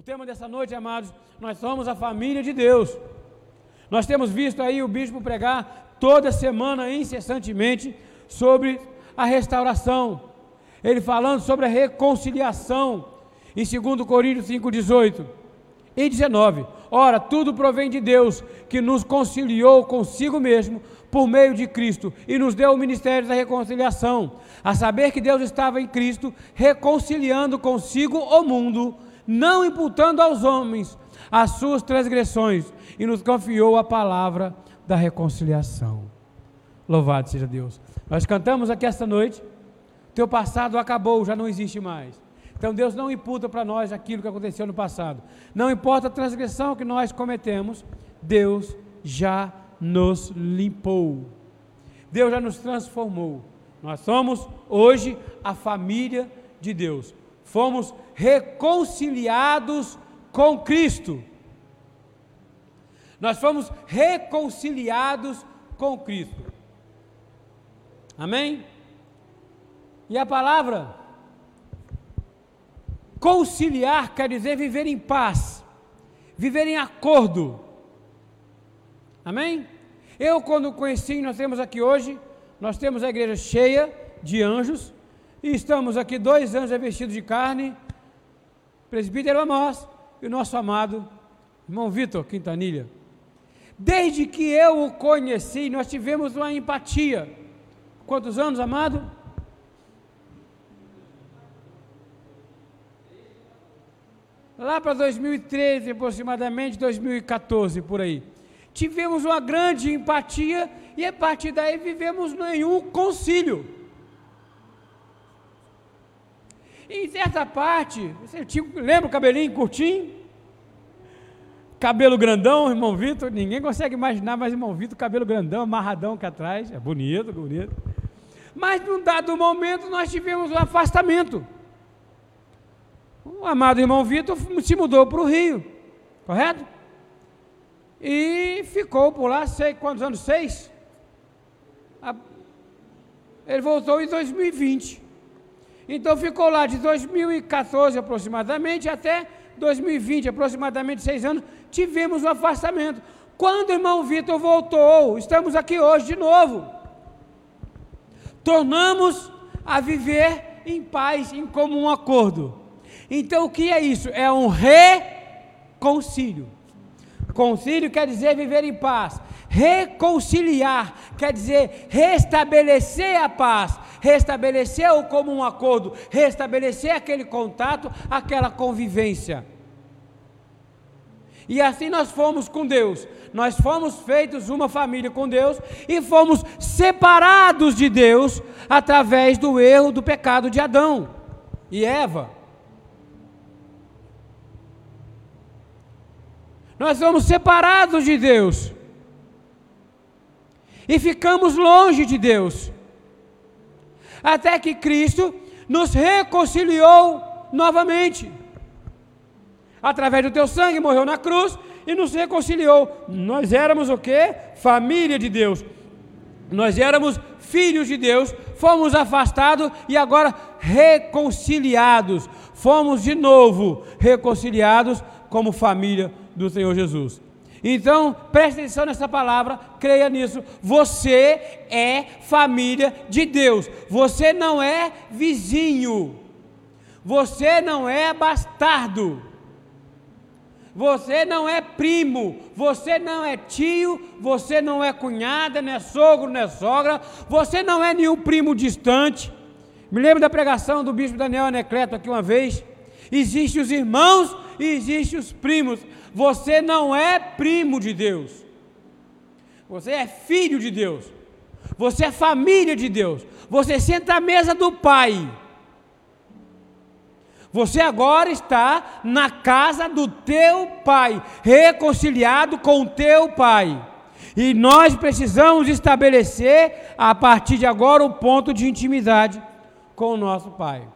O tema dessa noite, amados, nós somos a família de Deus. Nós temos visto aí o bispo pregar toda semana, incessantemente, sobre a restauração. Ele falando sobre a reconciliação, em 2 Coríntios 5,18 e 19. Ora, tudo provém de Deus, que nos conciliou consigo mesmo por meio de Cristo e nos deu o ministério da reconciliação, a saber que Deus estava em Cristo reconciliando consigo o mundo, não imputando aos homens as suas transgressões, e nos confiou a palavra da reconciliação. Louvado seja Deus. Nós cantamos aqui esta noite. Teu passado acabou, já não existe mais. Então Deus não imputa para nós aquilo que aconteceu no passado. Não importa a transgressão que nós cometemos, Deus já nos limpou. Deus já nos transformou. Nós somos hoje a família de Deus. Fomos reconciliados com Cristo. Nós fomos reconciliados com Cristo. Amém? E a palavra conciliar quer dizer viver em paz, viver em acordo. Amém? Eu, quando conheci, nós temos aqui hoje, nós temos a igreja cheia de anjos, e estamos aqui dois anjos revestidos de carne, presbítero Amós e o nosso amado irmão Vitor Quintanilha. Desde que eu o conheci, nós tivemos uma empatia. Quantos anos, amado? Lá para 2013, aproximadamente 2014, por aí tivemos uma grande empatia e a partir daí vivemos nenhum concílio. Em certa parte, você tinha, lembra o cabelinho curtinho? Cabelo grandão, irmão Vitor, ninguém consegue imaginar, mas irmão Vitor, cabelo grandão, amarradão aqui atrás, é bonito, bonito. Mas num dado momento nós tivemos um afastamento. O amado irmão Vitor se mudou para o Rio, correto? E ficou por lá, sei quantos anos? Seis? Ele voltou em 2020. Então ficou lá de 2014 aproximadamente até 2020, aproximadamente seis anos, tivemos um afastamento. Quando o irmão Vitor voltou, estamos aqui hoje de novo. Tornamos a viver em paz, em comum acordo. Então o que é isso? É um reconcílio. Concílio quer dizer viver em paz. Reconciliar quer dizer restabelecer a paz, restabelecer o comum acordo, restabelecer aquele contato, aquela convivência. E assim nós fomos com Deus. Nós fomos feitos uma família com Deus e fomos separados de Deus através do erro do pecado de Adão e Eva. Nós somos separados de Deus. E ficamos longe de Deus. Até que Cristo nos reconciliou novamente. Através do teu sangue morreu na cruz e nos reconciliou. Nós éramos o que? Família de Deus. Nós éramos filhos de Deus, fomos afastados e agora reconciliados. Fomos de novo reconciliados como família do Senhor Jesus. Então, preste atenção nessa palavra, creia nisso. Você é família de Deus. Você não é vizinho. Você não é bastardo. Você não é primo, você não é tio, você não é cunhada, não é sogro, não é sogra, você não é nenhum primo distante. Me lembro da pregação do bispo Daniel Anecleto aqui uma vez. Existem os irmãos e existem os primos. Você não é primo de Deus. Você é filho de Deus. Você é família de Deus. Você senta à mesa do Pai. Você agora está na casa do teu pai, reconciliado com o teu pai. E nós precisamos estabelecer, a partir de agora, o ponto de intimidade com o nosso pai.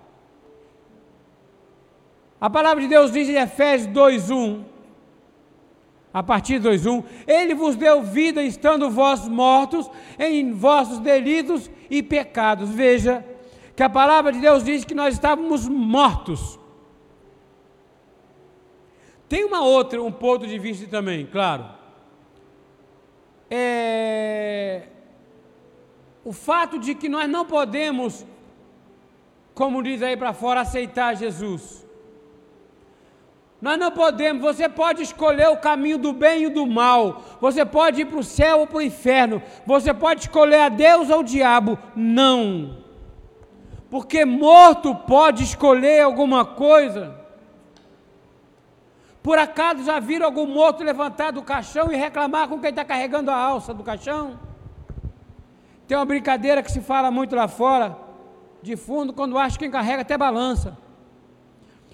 A palavra de Deus diz em Efésios 2:1 a partir de 2:1, ele vos deu vida estando vós mortos em vossos delitos e pecados. Veja que a palavra de Deus diz que nós estávamos mortos. Tem uma outra, um ponto de vista também, claro. É, o fato de que nós não podemos, como diz aí para fora, aceitar Jesus. Nós não podemos, você pode escolher o caminho do bem e do mal, você pode ir para o céu ou para o inferno, você pode escolher a Deus ou o diabo. Não. Porque morto pode escolher alguma coisa. Por acaso já viram algum morto levantar do caixão e reclamar com quem está carregando a alça do caixão? Tem uma brincadeira que se fala muito lá fora, de fundo, quando acha que quem carrega até balança.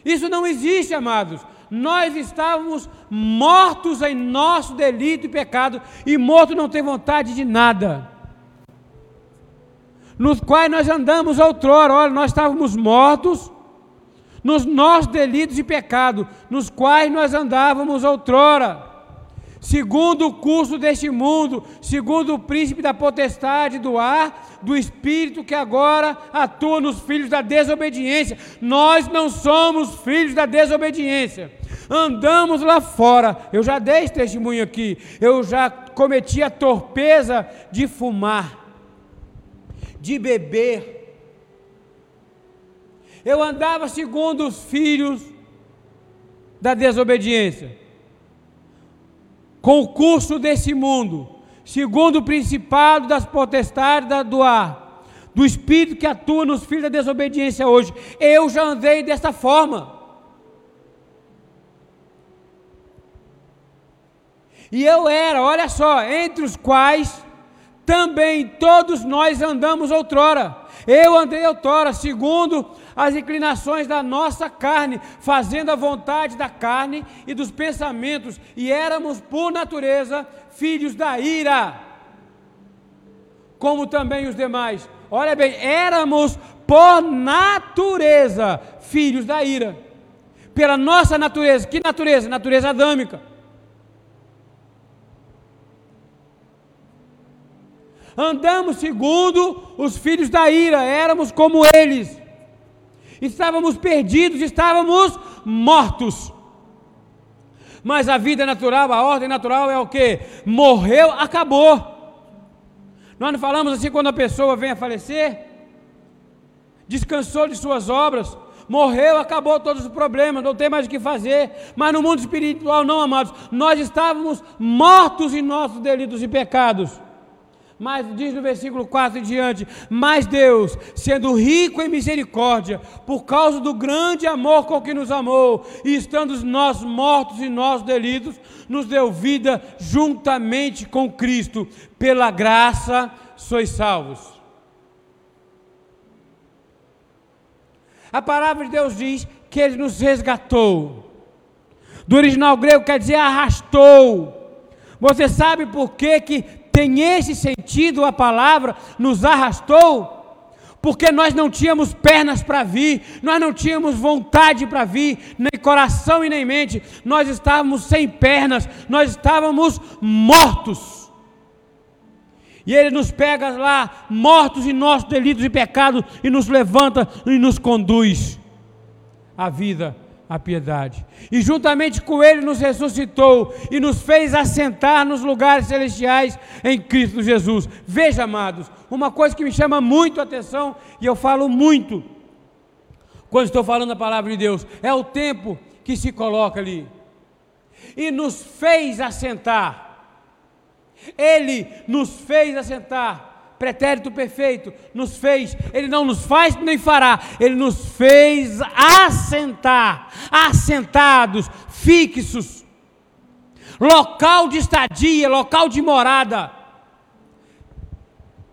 Isso não existe, amados. Nós estávamos mortos em nosso delito e pecado, e morto não tem vontade de nada. Nos quais nós andamos outrora, olha, nós estávamos mortos nos nossos delitos e pecado, nos quais nós andávamos outrora segundo o curso deste mundo, segundo o príncipe da potestade do ar, do espírito que agora atua nos filhos da desobediência. Nós não somos filhos da desobediência. Andamos lá fora. Eu já dei esse testemunho aqui. Eu já cometi a torpeza de fumar, de beber. Eu andava segundo os filhos da desobediência com o curso desse mundo, segundo o principado das potestades do ar, do espírito que atua nos filhos da desobediência hoje. Eu já andei dessa forma. E eu era, olha só, entre os quais também todos nós andamos outrora. Eu andei outrora, segundo as inclinações da nossa carne, fazendo a vontade da carne e dos pensamentos, e éramos por natureza filhos da ira, como também os demais. Olha bem, éramos por natureza filhos da ira, pela nossa natureza. Que natureza? Natureza adâmica. Andamos segundo os filhos da ira, éramos como eles estávamos perdidos, estávamos mortos. Mas a vida natural, a ordem natural é o que? Morreu, acabou. Nós não falamos assim quando a pessoa vem a falecer, descansou de suas obras, morreu, acabou todos os problemas, não tem mais o que fazer. Mas no mundo espiritual, não, amados, nós estávamos mortos em nossos delitos e pecados. Mas diz no versículo 4 em diante: Mas Deus, sendo rico em misericórdia, por causa do grande amor com que nos amou, e estando nós mortos em nossos delitos, nos deu vida juntamente com Cristo. Pela graça sois salvos. A palavra de Deus diz que Ele nos resgatou. Do original grego quer dizer arrastou. Você sabe por que, que tem esse sentido a palavra nos arrastou? Porque nós não tínhamos pernas para vir, nós não tínhamos vontade para vir, nem coração e nem mente, nós estávamos sem pernas, nós estávamos mortos. E Ele nos pega lá, mortos em nossos delitos e pecados, e nos levanta e nos conduz à vida a piedade. E juntamente com Ele nos ressuscitou e nos fez assentar nos lugares celestiais em Cristo Jesus. Veja, amados, uma coisa que me chama muito a atenção e eu falo muito quando estou falando a palavra de Deus é o tempo que se coloca ali. E nos fez assentar. Ele nos fez assentar pretérito perfeito, nos fez, Ele não nos faz nem fará, Ele nos fez assentar, assentados, fixos, local de estadia, local de morada,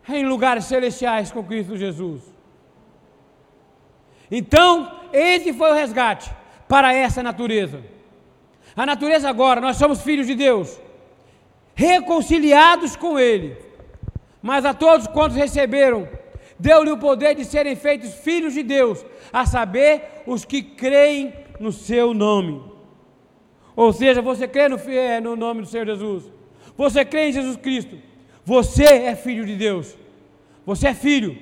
em lugares celestiais com Cristo Jesus. Então, esse foi o resgate para essa natureza. A natureza agora, nós somos filhos de Deus, reconciliados com Ele mas a todos quantos receberam, deu-lhe o poder de serem feitos filhos de Deus, a saber, os que creem no seu nome. Ou seja, você crê no, é, no nome do Senhor Jesus, você crê em Jesus Cristo, você é filho de Deus, você é filho.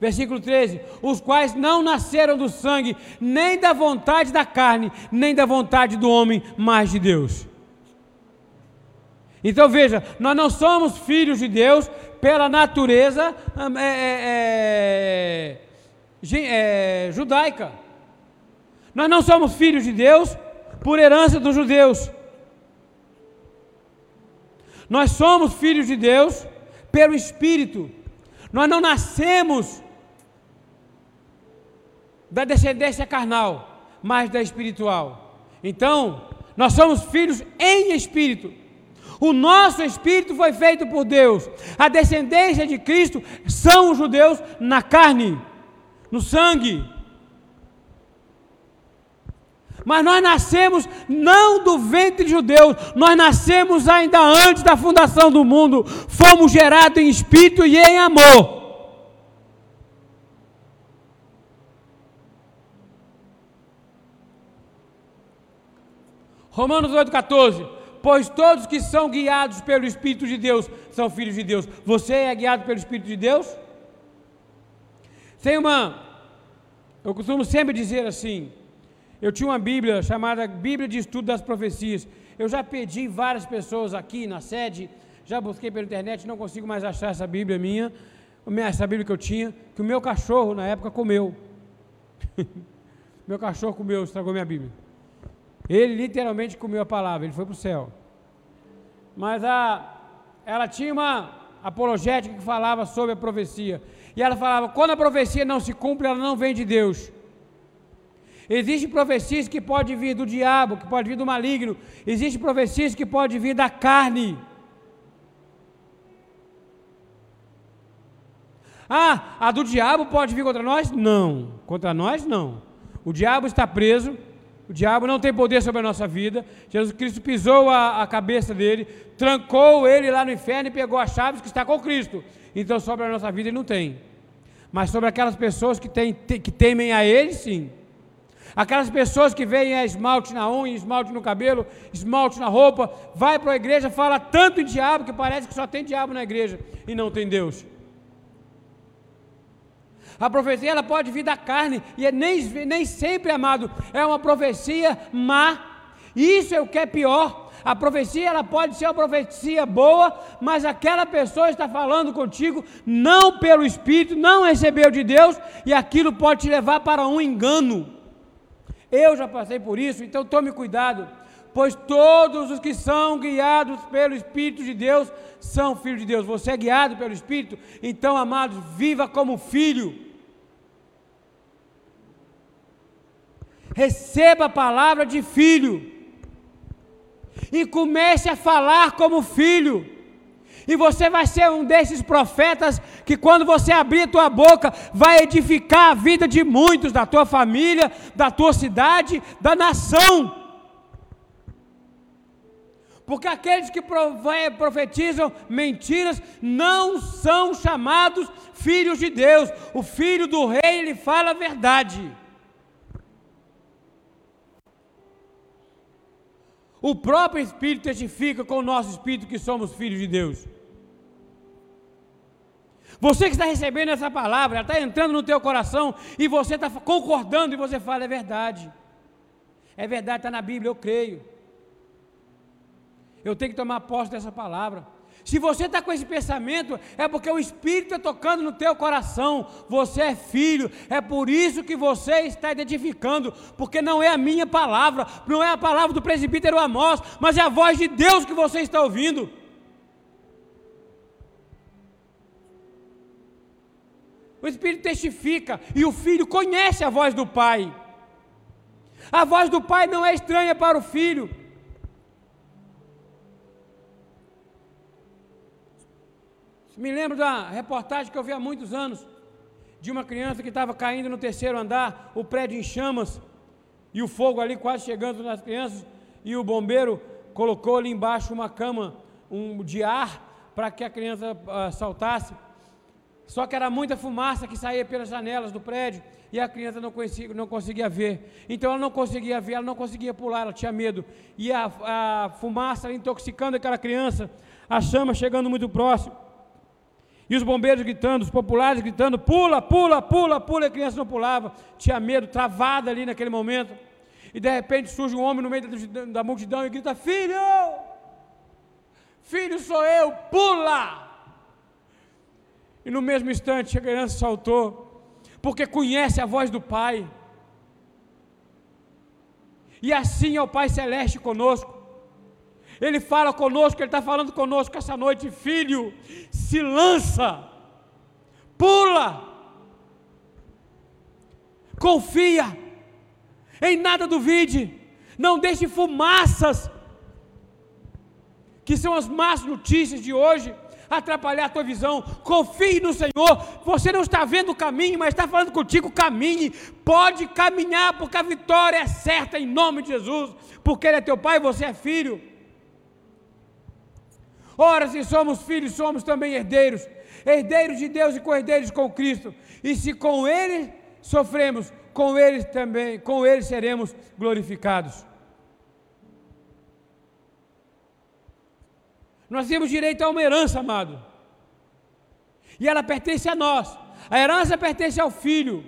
Versículo 13: Os quais não nasceram do sangue, nem da vontade da carne, nem da vontade do homem, mas de Deus. Então veja, nós não somos filhos de Deus pela natureza é, é, é, é, judaica. Nós não somos filhos de Deus por herança dos judeus. Nós somos filhos de Deus pelo Espírito. Nós não nascemos da descendência carnal, mas da espiritual. Então, nós somos filhos em espírito. O nosso espírito foi feito por Deus. A descendência de Cristo são os judeus na carne, no sangue. Mas nós nascemos não do ventre de judeus, nós nascemos ainda antes da fundação do mundo. Fomos gerados em espírito e em amor. Romanos 8,14. Pois todos que são guiados pelo Espírito de Deus são filhos de Deus. Você é guiado pelo Espírito de Deus? Tem uma. Eu costumo sempre dizer assim. Eu tinha uma Bíblia chamada Bíblia de Estudo das Profecias. Eu já pedi várias pessoas aqui na sede, já busquei pela internet, não consigo mais achar essa Bíblia minha, essa Bíblia que eu tinha, que o meu cachorro na época comeu. meu cachorro comeu, estragou minha Bíblia. Ele literalmente comeu a palavra, ele foi para o céu. Mas a, ela tinha uma apologética que falava sobre a profecia. E ela falava: quando a profecia não se cumpre, ela não vem de Deus. Existem profecias que podem vir do diabo, que podem vir do maligno. Existem profecias que podem vir da carne. Ah, a do diabo pode vir contra nós? Não. Contra nós, não. O diabo está preso o diabo não tem poder sobre a nossa vida. Jesus Cristo pisou a, a, cabeça dele, trancou ele lá no inferno e pegou as chaves que está com Cristo. Então, sobre a nossa vida, ele não tem. Mas sobre aquelas pessoas que, tem, que temem a ele, sim. Aquelas pessoas que veem a esmalte na unha, esmalte no cabelo, esmalte na roupa, vai para a igreja, fala tanto em diabo que parece que só tem diabo na igreja e não tem Deus. A profecia ela pode vir da carne e é nem, nem sempre, amado, é uma profecia má. Isso é o que é pior. A profecia ela pode ser uma profecia boa, mas aquela pessoa está falando contigo não pelo Espírito, não recebeu de Deus e aquilo pode te levar para um engano. Eu já passei por isso, então tome cuidado, pois todos os que são guiados pelo Espírito de Deus são filhos de Deus. Você é guiado pelo Espírito, então, amados, viva como filho. Receba a palavra de filho e comece a falar como filho. E você vai ser um desses profetas que, quando você abrir a tua boca, vai edificar a vida de muitos, da tua família, da tua cidade, da nação. Porque aqueles que profetizam mentiras não são chamados filhos de Deus. O filho do rei, ele fala a verdade. O próprio Espírito testifica com o nosso Espírito que somos filhos de Deus. Você que está recebendo essa palavra, ela está entrando no teu coração e você está concordando e você fala, é verdade. É verdade, está na Bíblia, eu creio. Eu tenho que tomar posse dessa palavra. Se você está com esse pensamento, é porque o Espírito está tocando no teu coração. Você é filho, é por isso que você está identificando, porque não é a minha palavra, não é a palavra do presbítero Amós, mas é a voz de Deus que você está ouvindo. O Espírito testifica e o filho conhece a voz do Pai. A voz do Pai não é estranha para o filho. Me lembro da reportagem que eu vi há muitos anos de uma criança que estava caindo no terceiro andar, o prédio em chamas, e o fogo ali quase chegando nas crianças, e o bombeiro colocou ali embaixo uma cama um, de ar para que a criança uh, saltasse. Só que era muita fumaça que saía pelas janelas do prédio e a criança não conseguia, não conseguia ver. Então ela não conseguia ver, ela não conseguia pular, ela tinha medo. E a, a fumaça intoxicando aquela criança, a chama chegando muito próximo. E os bombeiros gritando, os populares gritando: pula, pula, pula, pula. E a criança não pulava, tinha medo, travada ali naquele momento. E de repente surge um homem no meio da, multidão e grita: Filho, filho sou eu, pula. E no mesmo instante a criança saltou, porque conhece a voz do Pai. E assim é o Pai Celeste conosco. Ele fala conosco, Ele está falando conosco essa noite, filho, se lança, pula, confia, em nada duvide, não deixe fumaças, que são as más notícias de hoje, atrapalhar a tua visão. Confie no Senhor. Você não está vendo o caminho, mas está falando contigo: caminhe. Pode caminhar, porque a vitória é certa em nome de Jesus. Porque Ele é teu pai você é filho. Ora, se somos filhos, somos também herdeiros, herdeiros de Deus e co-herdeiros com Cristo. E se com Ele sofremos, com Ele também, com Ele seremos glorificados. Nós temos direito a uma herança, amado. E ela pertence a nós. A herança pertence ao filho.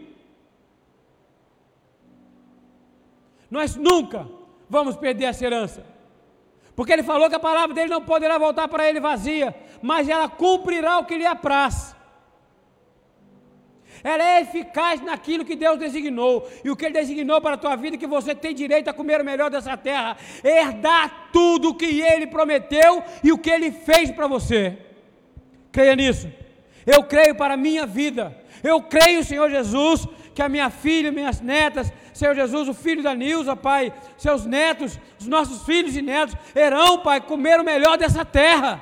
Nós nunca vamos perder essa herança. Porque ele falou que a palavra dele não poderá voltar para ele vazia, mas ela cumprirá o que lhe apraz. Ela é eficaz naquilo que Deus designou. E o que Ele designou para a tua vida, é que você tem direito a comer o melhor dessa terra. Herdar tudo o que Ele prometeu e o que Ele fez para você. Creia nisso. Eu creio para a minha vida. Eu creio, Senhor Jesus, que a minha filha, minhas netas, Senhor Jesus, o filho da Nilza, Pai, seus netos, os nossos filhos e netos, irão, Pai, comer o melhor dessa terra.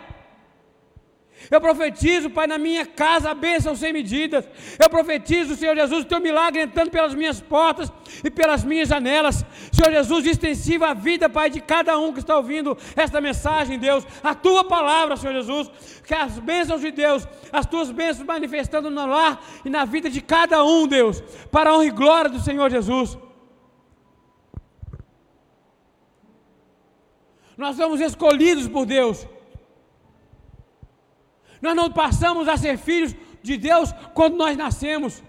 Eu profetizo, Pai, na minha casa a bênção sem medidas. Eu profetizo, Senhor Jesus, o teu milagre entrando pelas minhas portas e pelas minhas janelas. Senhor Jesus, extensiva a vida, Pai, de cada um que está ouvindo esta mensagem, Deus. A tua palavra, Senhor Jesus. Que as bênçãos de Deus, as tuas bênçãos manifestando no lar e na vida de cada um, Deus. Para a honra e glória do Senhor Jesus. Nós somos escolhidos por Deus. Nós não passamos a ser filhos de Deus quando nós nascemos.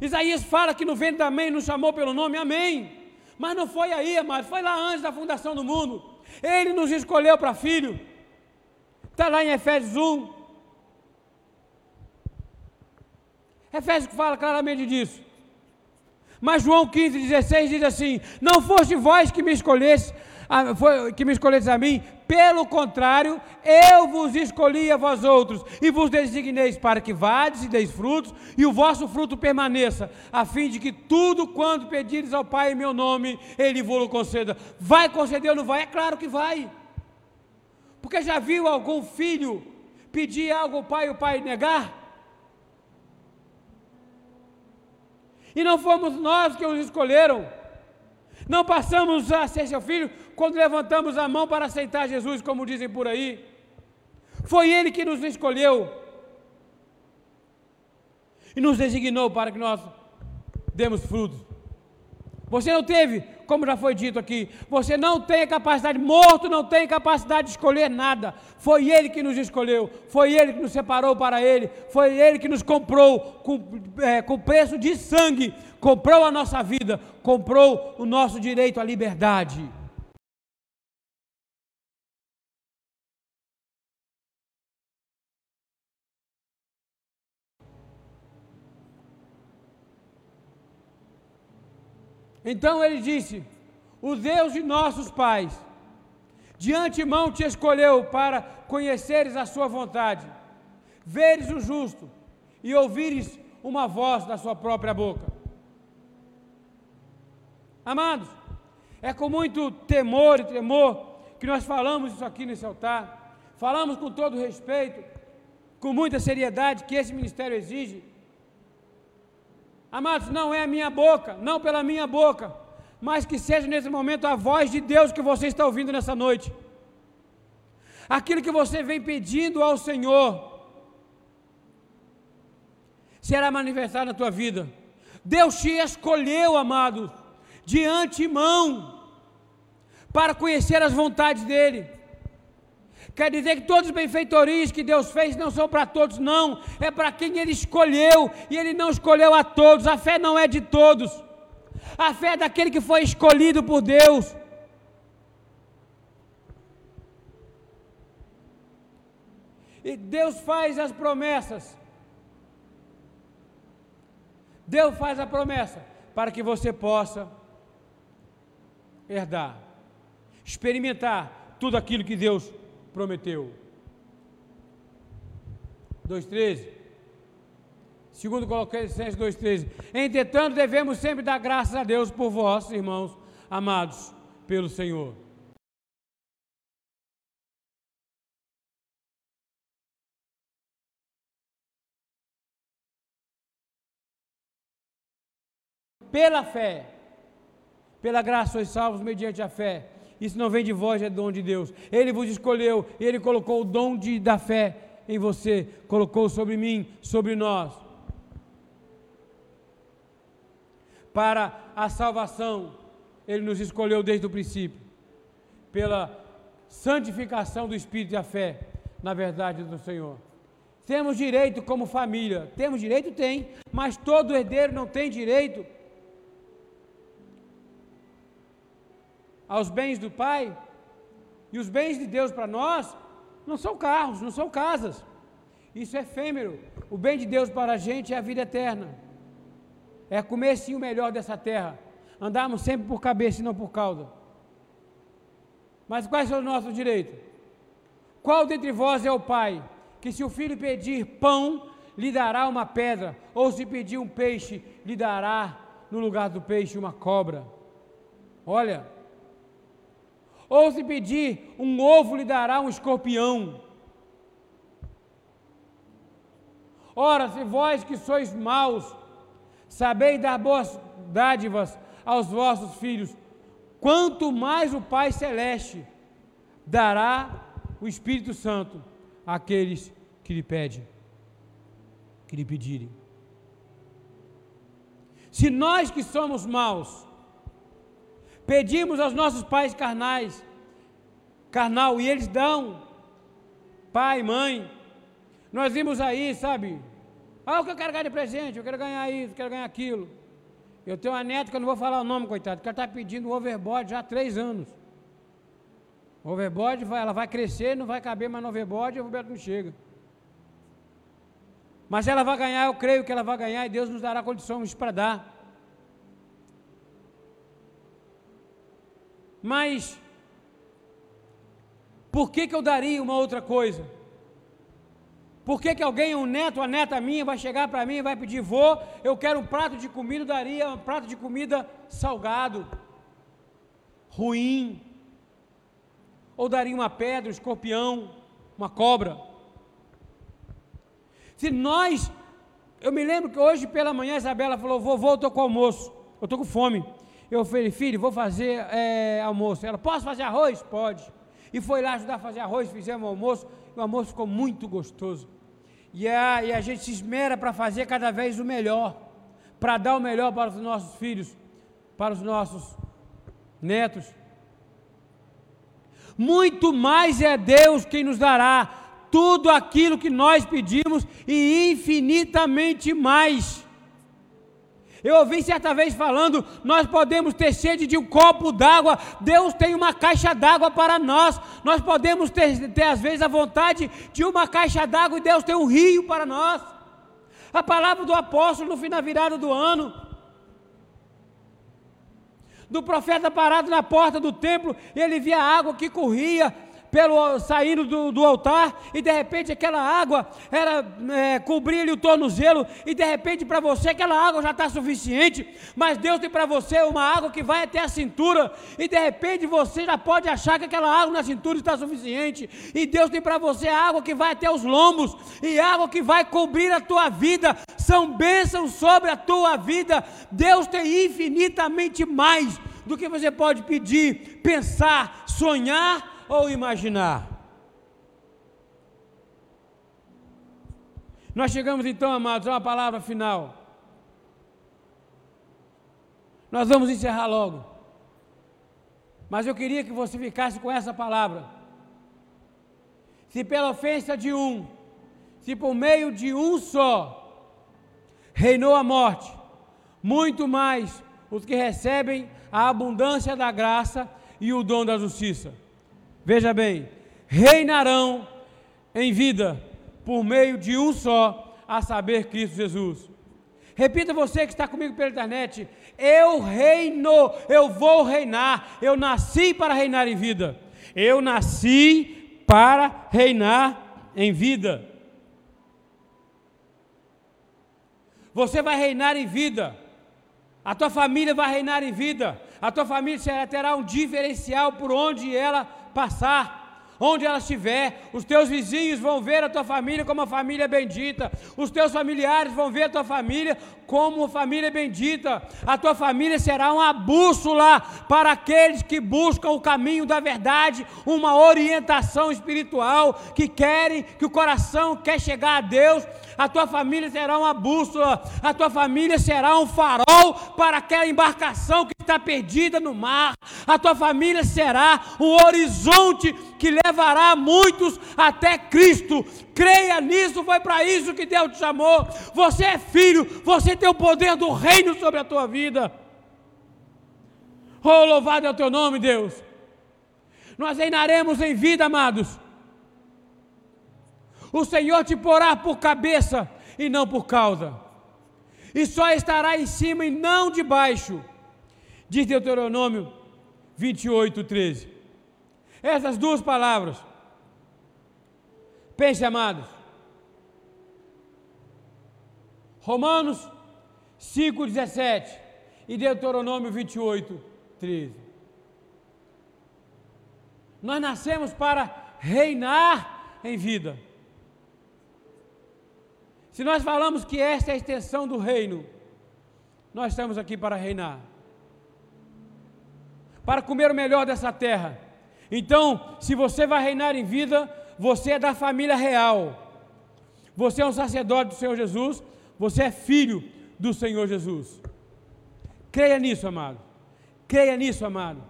Isaías fala que no ventre da mãe nos chamou pelo nome, amém. Mas não foi aí, amado, foi lá antes da fundação do mundo. Ele nos escolheu para filho. Está lá em Efésios 1. Efésios fala claramente disso. Mas João 15, 16 diz assim: Não foste vós que me escolheste, que me escolheis a mim, pelo contrário, eu vos escolhi a vós outros, e vos designeis para que vades e deis frutos, e o vosso fruto permaneça, a fim de que tudo quanto pedires ao Pai em meu nome, Ele vos conceda. Vai conceder ou não vai? É claro que vai. Porque já viu algum filho pedir algo ao pai e o pai negar? E não fomos nós que os escolheram. Não passamos a ser seu filho quando levantamos a mão para aceitar Jesus, como dizem por aí. Foi Ele que nos escolheu e nos designou para que nós demos frutos. Você não teve, como já foi dito aqui, você não tem capacidade, morto não tem capacidade de escolher nada. Foi Ele que nos escolheu, foi Ele que nos separou para Ele, foi Ele que nos comprou com, é, com preço de sangue, comprou a nossa vida, comprou o nosso direito à liberdade. Então ele disse: O Deus de nossos pais, de antemão te escolheu para conheceres a sua vontade, veres o justo e ouvires uma voz da sua própria boca. Amados, é com muito temor e tremor que nós falamos isso aqui nesse altar, falamos com todo respeito, com muita seriedade que esse ministério exige Amados, não é a minha boca, não pela minha boca, mas que seja nesse momento a voz de Deus que você está ouvindo nessa noite. Aquilo que você vem pedindo ao Senhor será manifestado na tua vida. Deus te escolheu, amado, de antemão, para conhecer as vontades dEle. Quer dizer que todos os benfeitorias que Deus fez não são para todos, não. É para quem Ele escolheu. E Ele não escolheu a todos. A fé não é de todos. A fé é daquele que foi escolhido por Deus. E Deus faz as promessas. Deus faz a promessa para que você possa herdar, experimentar tudo aquilo que Deus prometeu. 2,13. Segundo Colossenses 2,13. Entretanto, devemos sempre dar graças a Deus por vós, irmãos amados pelo Senhor. Pela fé, pela graça sois salvos mediante a fé isso não vem de vós, é dom de Deus. Ele vos escolheu, ele colocou o dom de, da fé em você, colocou sobre mim, sobre nós. Para a salvação, ele nos escolheu desde o princípio, pela santificação do Espírito e a fé na verdade do Senhor. Temos direito como família, temos direito? Tem, mas todo herdeiro não tem direito aos bens do Pai, e os bens de Deus para nós não são carros, não são casas. Isso é efêmero. O bem de Deus para a gente é a vida eterna. É comer sim o melhor dessa terra. Andarmos sempre por cabeça e não por cauda. Mas quais são os nossos direitos? Qual dentre vós é o pai que, se o filho pedir pão, lhe dará uma pedra, ou se pedir um peixe, lhe dará no lugar do peixe uma cobra? Olha, ou se pedir um ovo, lhe dará um escorpião. Ora, se vós que sois maus, sabeis dar boas dádivas aos vossos filhos, quanto mais o Pai Celeste dará o Espírito Santo àqueles que lhe pedem, que lhe pedirem. Se nós que somos maus, Pedimos aos nossos pais carnais, carnal, e eles dão. Pai, mãe. Nós vimos aí, sabe? Ah, o que eu quero ganhar de presente? Eu quero ganhar isso, eu quero ganhar aquilo. Eu tenho uma neta que eu não vou falar o nome, coitado, que ela está pedindo overboard já há três anos. Overboard, ela vai crescer, não vai caber mais no overboard e o overboard não chega. Mas ela vai ganhar, eu creio que ela vai ganhar e Deus nos dará condições para dar. Mas por que, que eu daria uma outra coisa? Por que, que alguém, um neto, uma neta minha, vai chegar para mim e vai pedir, vô, eu quero um prato de comida, eu daria um prato de comida salgado, ruim, ou daria uma pedra, um escorpião, uma cobra. Se nós, eu me lembro que hoje pela manhã a Isabela falou, vovô, eu estou com almoço, eu estou com fome. Eu falei, filho, vou fazer é, almoço. Ela, posso fazer arroz? Pode. E foi lá ajudar a fazer arroz, fizemos almoço, e o almoço ficou muito gostoso. E a, e a gente se esmera para fazer cada vez o melhor, para dar o melhor para os nossos filhos, para os nossos netos. Muito mais é Deus quem nos dará tudo aquilo que nós pedimos e infinitamente mais. Eu ouvi certa vez falando: nós podemos ter sede de um copo d'água, Deus tem uma caixa d'água para nós. Nós podemos ter, ter, às vezes, a vontade de uma caixa d'água e Deus tem um rio para nós. A palavra do apóstolo no fim da virada do ano, do profeta parado na porta do templo, ele via a água que corria, pelo saindo do, do altar, e de repente aquela água era é, cobrir-lhe o tornozelo, e de repente para você aquela água já está suficiente, mas Deus tem para você uma água que vai até a cintura, e de repente você já pode achar que aquela água na cintura está suficiente, e Deus tem para você água que vai até os lombos, e água que vai cobrir a tua vida, são bênçãos sobre a tua vida, Deus tem infinitamente mais do que você pode pedir, pensar, sonhar ou imaginar. Nós chegamos então, amados, a uma palavra final. Nós vamos encerrar logo. Mas eu queria que você ficasse com essa palavra. Se pela ofensa de um, se por meio de um só reinou a morte, muito mais os que recebem a abundância da graça e o dom da justiça. Veja bem, reinarão em vida por meio de um só, a saber, Cristo Jesus. Repita você que está comigo pela internet: eu reino, eu vou reinar, eu nasci para reinar em vida. Eu nasci para reinar em vida. Você vai reinar em vida. A tua família vai reinar em vida. A tua família terá um diferencial por onde ela passar onde ela estiver, os teus vizinhos vão ver a tua família como uma família bendita, os teus familiares vão ver a tua família como uma família bendita, a tua família será uma bússola para aqueles que buscam o caminho da verdade, uma orientação espiritual, que querem, que o coração quer chegar a Deus, a tua família será uma bússola, a tua família será um farol para aquela embarcação que está perdida no mar, a tua família será um horizonte que levará muitos até Cristo. Creia nisso, foi para isso que Deus te chamou. Você é filho, você tem o poder do reino sobre a tua vida. Oh, louvado é o teu nome, Deus. Nós reinaremos em vida, amados. O Senhor te porá por cabeça e não por causa. E só estará em cima e não debaixo. Diz Deuteronômio 28, 13. Essas duas palavras. Pense, amados. Romanos 5, 17 e Deuteronômio 28, 13. Nós nascemos para reinar em vida. Se nós falamos que esta é a extensão do reino, nós estamos aqui para reinar, para comer o melhor dessa terra. Então, se você vai reinar em vida, você é da família real, você é um sacerdote do Senhor Jesus, você é filho do Senhor Jesus. Creia nisso, amado. Creia nisso, amado.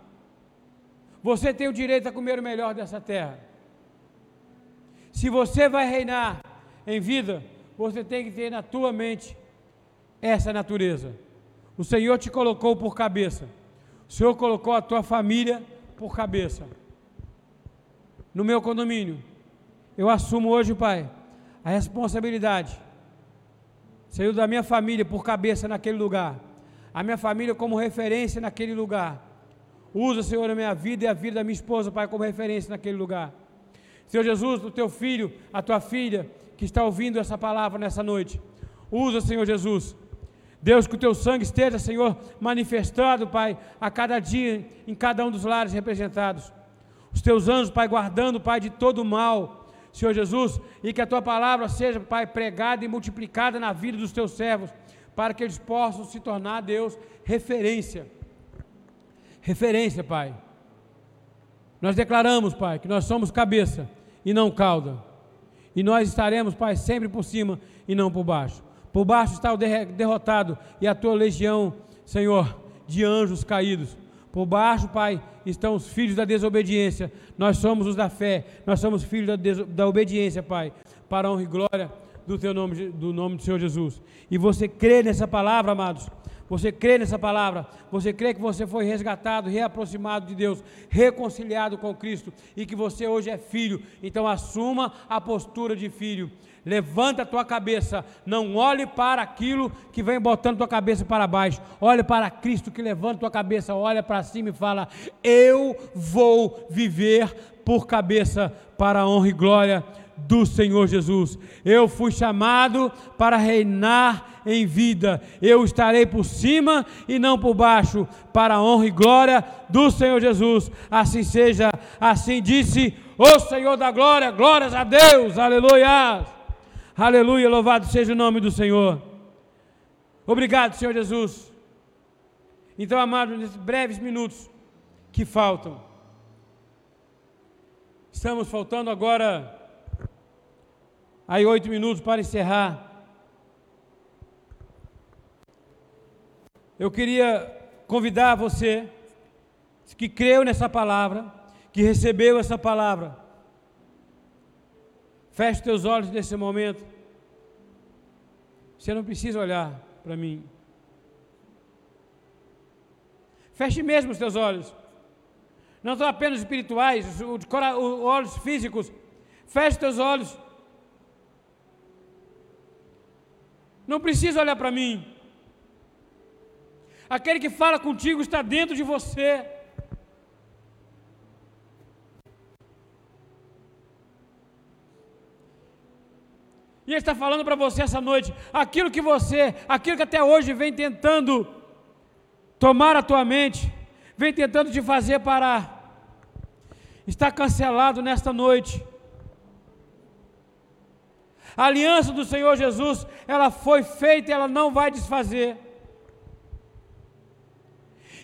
Você tem o direito a comer o melhor dessa terra. Se você vai reinar em vida, você tem que ter na tua mente essa natureza. O Senhor te colocou por cabeça. O Senhor colocou a tua família por cabeça. No meu condomínio, eu assumo hoje, Pai, a responsabilidade. Saiu da minha família por cabeça naquele lugar. A minha família como referência naquele lugar. Usa, Senhor, a minha vida e a vida da minha esposa, Pai, como referência naquele lugar. Senhor Jesus, o teu filho, a tua filha, que está ouvindo essa palavra nessa noite. Usa, Senhor Jesus. Deus, que o teu sangue esteja, Senhor, manifestado, Pai, a cada dia, em cada um dos lares representados. Os teus anjos, Pai, guardando, Pai, de todo mal, Senhor Jesus, e que a tua palavra seja, Pai, pregada e multiplicada na vida dos teus servos, para que eles possam se tornar, Deus, referência. Referência, Pai. Nós declaramos, Pai, que nós somos cabeça e não cauda. E nós estaremos, Pai, sempre por cima e não por baixo. Por baixo está o derrotado e a tua legião, Senhor, de anjos caídos. Por baixo, Pai, estão os filhos da desobediência. Nós somos os da fé. Nós somos filhos da, da obediência, Pai, para a honra e glória do teu nome, do nome do Senhor Jesus. E você crê nessa palavra, amados? Você crê nessa palavra? Você crê que você foi resgatado, reaproximado de Deus, reconciliado com Cristo e que você hoje é filho? Então assuma a postura de filho. Levanta a tua cabeça, não olhe para aquilo que vem botando tua cabeça para baixo. Olhe para Cristo que levanta tua cabeça, olha para cima e fala: Eu vou viver por cabeça para a honra e glória do Senhor Jesus. Eu fui chamado para reinar em vida. Eu estarei por cima e não por baixo, para a honra e glória do Senhor Jesus. Assim seja, assim disse o Senhor da glória. Glórias a Deus. Aleluia. Aleluia. Louvado seja o nome do Senhor. Obrigado, Senhor Jesus. Então, amados, nesses breves minutos que faltam, estamos faltando agora Aí oito minutos para encerrar. Eu queria convidar você que creu nessa palavra, que recebeu essa palavra, Feche teus olhos nesse momento. Você não precisa olhar para mim. Feche mesmo os teus olhos. Não são apenas espirituais, os olhos físicos. Feche teus olhos. Não precisa olhar para mim. Aquele que fala contigo está dentro de você. E Ele está falando para você essa noite: aquilo que você, aquilo que até hoje vem tentando tomar a tua mente, vem tentando te fazer parar, está cancelado nesta noite. A aliança do Senhor Jesus, ela foi feita e ela não vai desfazer.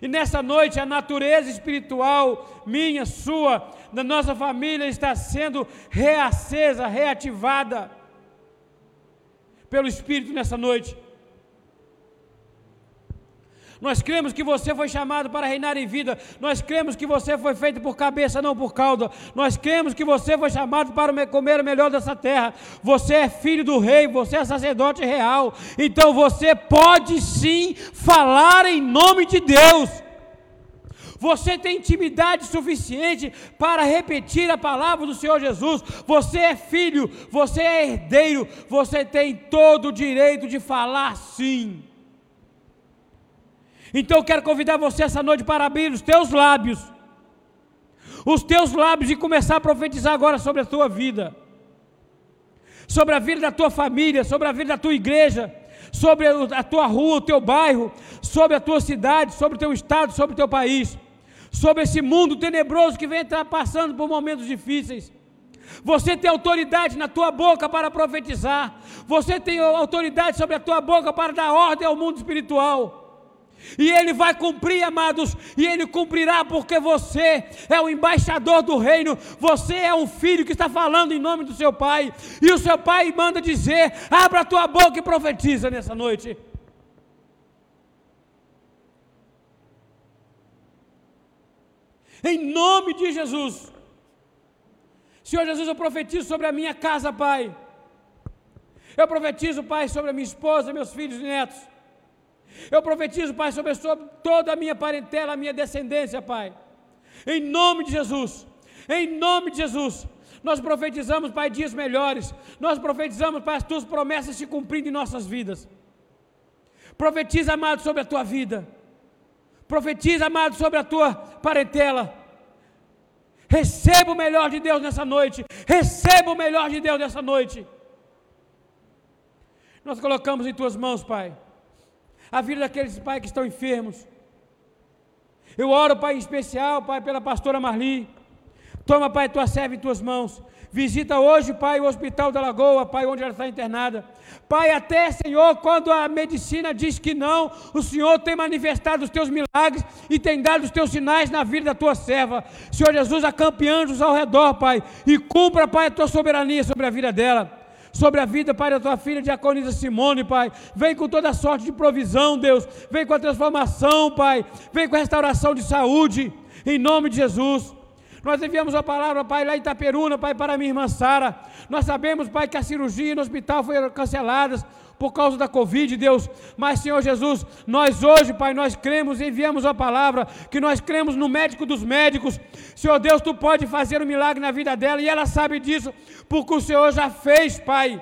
E nessa noite a natureza espiritual minha, sua, da nossa família está sendo reacesa, reativada pelo Espírito nessa noite. Nós cremos que você foi chamado para reinar em vida. Nós cremos que você foi feito por cabeça, não por cauda. Nós cremos que você foi chamado para comer o melhor dessa terra. Você é filho do rei, você é sacerdote real. Então você pode sim falar em nome de Deus. Você tem intimidade suficiente para repetir a palavra do Senhor Jesus. Você é filho, você é herdeiro, você tem todo o direito de falar sim. Então eu quero convidar você essa noite para abrir os teus lábios, os teus lábios e começar a profetizar agora sobre a tua vida, sobre a vida da tua família, sobre a vida da tua igreja, sobre a tua rua, o teu bairro, sobre a tua cidade, sobre o teu estado, sobre o teu país, sobre esse mundo tenebroso que vem passando por momentos difíceis. Você tem autoridade na tua boca para profetizar. Você tem autoridade sobre a tua boca para dar ordem ao mundo espiritual. E ele vai cumprir, amados, e ele cumprirá porque você é o embaixador do reino, você é um filho que está falando em nome do seu pai, e o seu pai manda dizer: abra a tua boca e profetiza nessa noite. Em nome de Jesus. Senhor Jesus, eu profetizo sobre a minha casa, Pai. Eu profetizo, Pai, sobre a minha esposa, meus filhos e netos. Eu profetizo, Pai, sobre, toda a minha parentela, a minha descendência, Pai. Em nome de Jesus. Em nome de Jesus. Nós profetizamos, Pai, dias melhores. Nós profetizamos, Pai, as tuas promessas se cumprindo em nossas vidas. Profetiza, amado, sobre a tua vida. Profetiza, amado, sobre a tua parentela. Receba o melhor de Deus nessa noite. Receba o melhor de Deus nessa noite. Nós colocamos em tuas mãos, Pai a vida daqueles pais que estão enfermos. Eu oro, Pai, em especial, Pai, pela pastora Marli. Toma, Pai, tua serva em tuas mãos. Visita hoje, Pai, o Hospital da Lagoa, Pai, onde ela está internada. Pai, até, Senhor, quando a medicina diz que não, o Senhor tem manifestado os teus milagres e tem dado os teus sinais na vida da tua serva. Senhor Jesus, acampe anjos ao redor, Pai, e cumpra, Pai, a tua soberania sobre a vida dela sobre a vida, Pai, da tua filha Diaconisa Simone, Pai. Vem com toda sorte de provisão, Deus. Vem com a transformação, Pai. Vem com a restauração de saúde, em nome de Jesus. Nós enviamos a palavra, Pai, lá em Itaperuna, Pai, para minha irmã Sara. Nós sabemos, Pai, que a cirurgia no hospital foi cancelada por causa da Covid, Deus. Mas, Senhor Jesus, nós hoje, Pai, nós cremos e enviamos a palavra, que nós cremos no médico dos médicos. Senhor Deus, Tu pode fazer um milagre na vida dela e ela sabe disso, porque o Senhor já fez, Pai.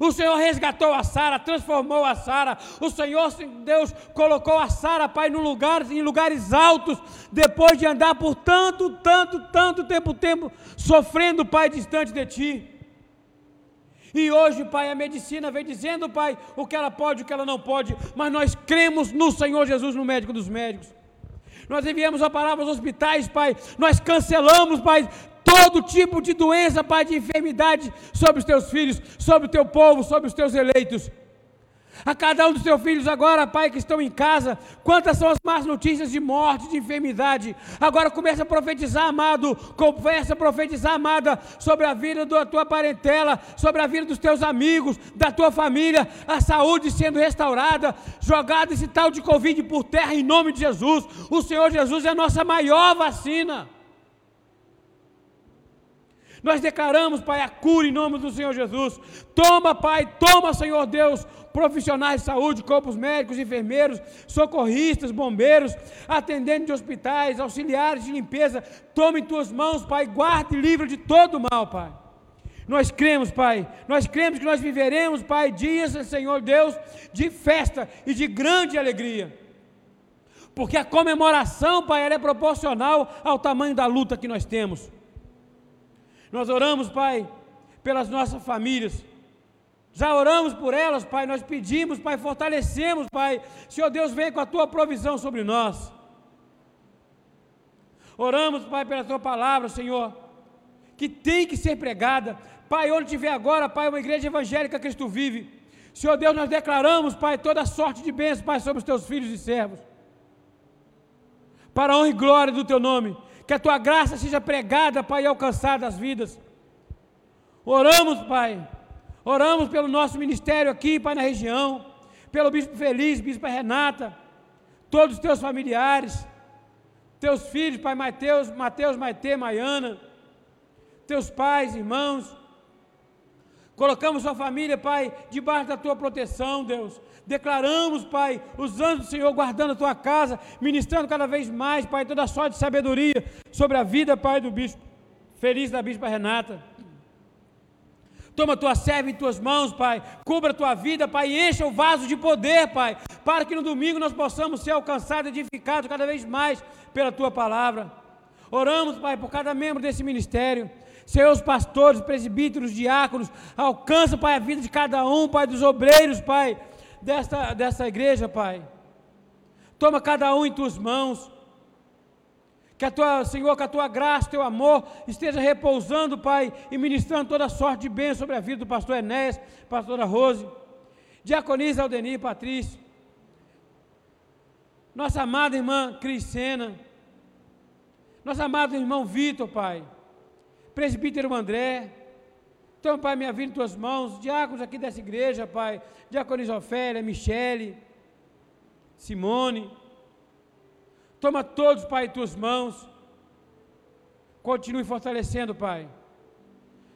O Senhor resgatou a Sara, transformou a Sara. O Senhor, Deus, colocou a Sara, Pai, no lugar, em lugares altos, depois de andar por tanto, tanto, tanto tempo, tempo, sofrendo, Pai, distante de Ti. E hoje, Pai, a medicina vem dizendo, Pai, o que ela pode, o que ela não pode, mas nós cremos no Senhor Jesus, no médico dos médicos. Nós enviamos a palavra aos hospitais, Pai. Nós cancelamos, Pai, todo tipo de doença, Pai, de enfermidade sobre os teus filhos, sobre o teu povo, sobre os teus eleitos. A cada um dos teus filhos agora, Pai, que estão em casa, quantas são as más notícias de morte, de enfermidade. Agora começa a profetizar, amado, começa a profetizar, amada, sobre a vida da tua parentela, sobre a vida dos teus amigos, da tua família, a saúde sendo restaurada, jogado esse tal de Covid por terra em nome de Jesus. O Senhor Jesus é a nossa maior vacina. Nós declaramos, Pai, a cura em nome do Senhor Jesus. Toma, Pai, toma, Senhor Deus, profissionais de saúde, corpos médicos, enfermeiros, socorristas, bombeiros, atendentes de hospitais, auxiliares de limpeza. Toma em tuas mãos, Pai, guarde e livre de todo mal, Pai. Nós cremos, Pai, nós cremos que nós viveremos, Pai, dias, Senhor Deus, de festa e de grande alegria. Porque a comemoração, Pai, ela é proporcional ao tamanho da luta que nós temos. Nós oramos, Pai, pelas nossas famílias. Já oramos por elas, Pai. Nós pedimos, Pai, fortalecemos, Pai. Senhor Deus, vem com a tua provisão sobre nós. Oramos, Pai, pela tua palavra, Senhor, que tem que ser pregada. Pai, onde tiver agora, Pai, uma igreja evangélica Cristo vive. Senhor Deus, nós declaramos, Pai, toda sorte de bênçãos, Pai, sobre os teus filhos e servos. Para a honra e glória do teu nome que a tua graça seja pregada, Pai, e alcançada as vidas. Oramos, Pai, oramos pelo nosso ministério aqui, Pai, na região, pelo Bispo Feliz, Bispo Renata, todos os teus familiares, teus filhos, Pai Mateus, Mateus, Maite, Maiana, teus pais, irmãos, Colocamos sua família, Pai, debaixo da tua proteção, Deus. Declaramos, Pai, os anjos do Senhor guardando a tua casa, ministrando cada vez mais, Pai, toda a sorte de sabedoria sobre a vida, Pai, do bispo. Feliz da bispa Renata. Toma tua serva em tuas mãos, Pai. Cubra a tua vida, Pai. E encha o vaso de poder, Pai. Para que no domingo nós possamos ser alcançados, edificados cada vez mais pela tua palavra. Oramos, Pai, por cada membro desse ministério. Seus pastores, presbíteros, diáconos, alcança, Pai, a vida de cada um, Pai, dos obreiros, Pai, desta, desta igreja, Pai. Toma cada um em tuas mãos. Que a tua, Senhor, que a tua graça, teu amor esteja repousando, Pai, e ministrando toda sorte de bem sobre a vida do pastor Enéas, pastora Rose, diaconisa Aldenir Patrício, nossa amada irmã Criscena, nosso amado irmão Vitor, Pai presbítero André. Então, Pai, minha vida em tuas mãos, diáconos aqui dessa igreja, Pai, diaconisa Ofélia, Michele, Simone. Toma todos, Pai, em tuas mãos. Continue fortalecendo, Pai.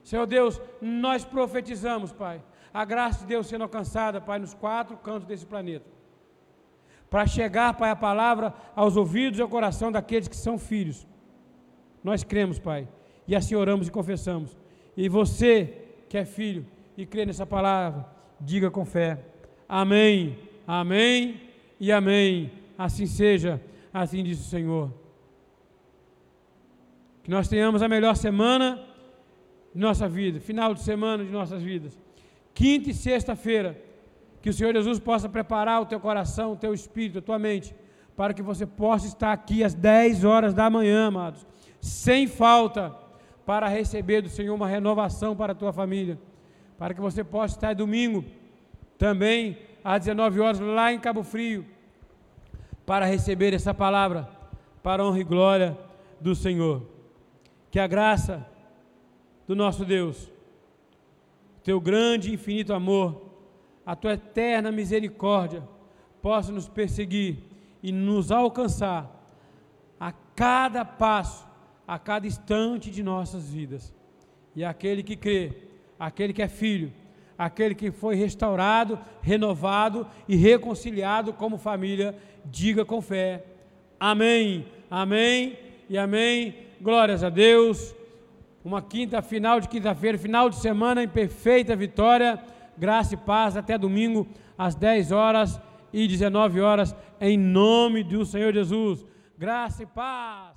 Senhor Deus, nós profetizamos, Pai, a graça de Deus sendo alcançada, Pai, nos quatro cantos desse planeta. Para chegar, Pai, a palavra aos ouvidos e ao coração daqueles que são filhos. Nós cremos, Pai, e assim oramos e confessamos. E você que é filho e crê nessa palavra, diga com fé: Amém, Amém e Amém. Assim seja, assim diz o Senhor. Que nós tenhamos a melhor semana de nossa vida, final de semana de nossas vidas. Quinta e sexta-feira, que o Senhor Jesus possa preparar o teu coração, o teu espírito, a tua mente, para que você possa estar aqui às 10 horas da manhã, amados, sem falta para receber do Senhor uma renovação para a tua família, para que você possa estar domingo também às 19 horas lá em Cabo Frio, para receber essa palavra, para honra e glória do Senhor. Que a graça do nosso Deus, teu grande e infinito amor, a tua eterna misericórdia, possa nos perseguir e nos alcançar a cada passo a cada instante de nossas vidas. E aquele que crê, aquele que é filho, aquele que foi restaurado, renovado e reconciliado como família, diga com fé: Amém, Amém e Amém. Glórias a Deus. Uma quinta, final de quinta-feira, final de semana em perfeita vitória. Graça e paz até domingo às 10 horas e 19 horas, em nome do Senhor Jesus. Graça e paz.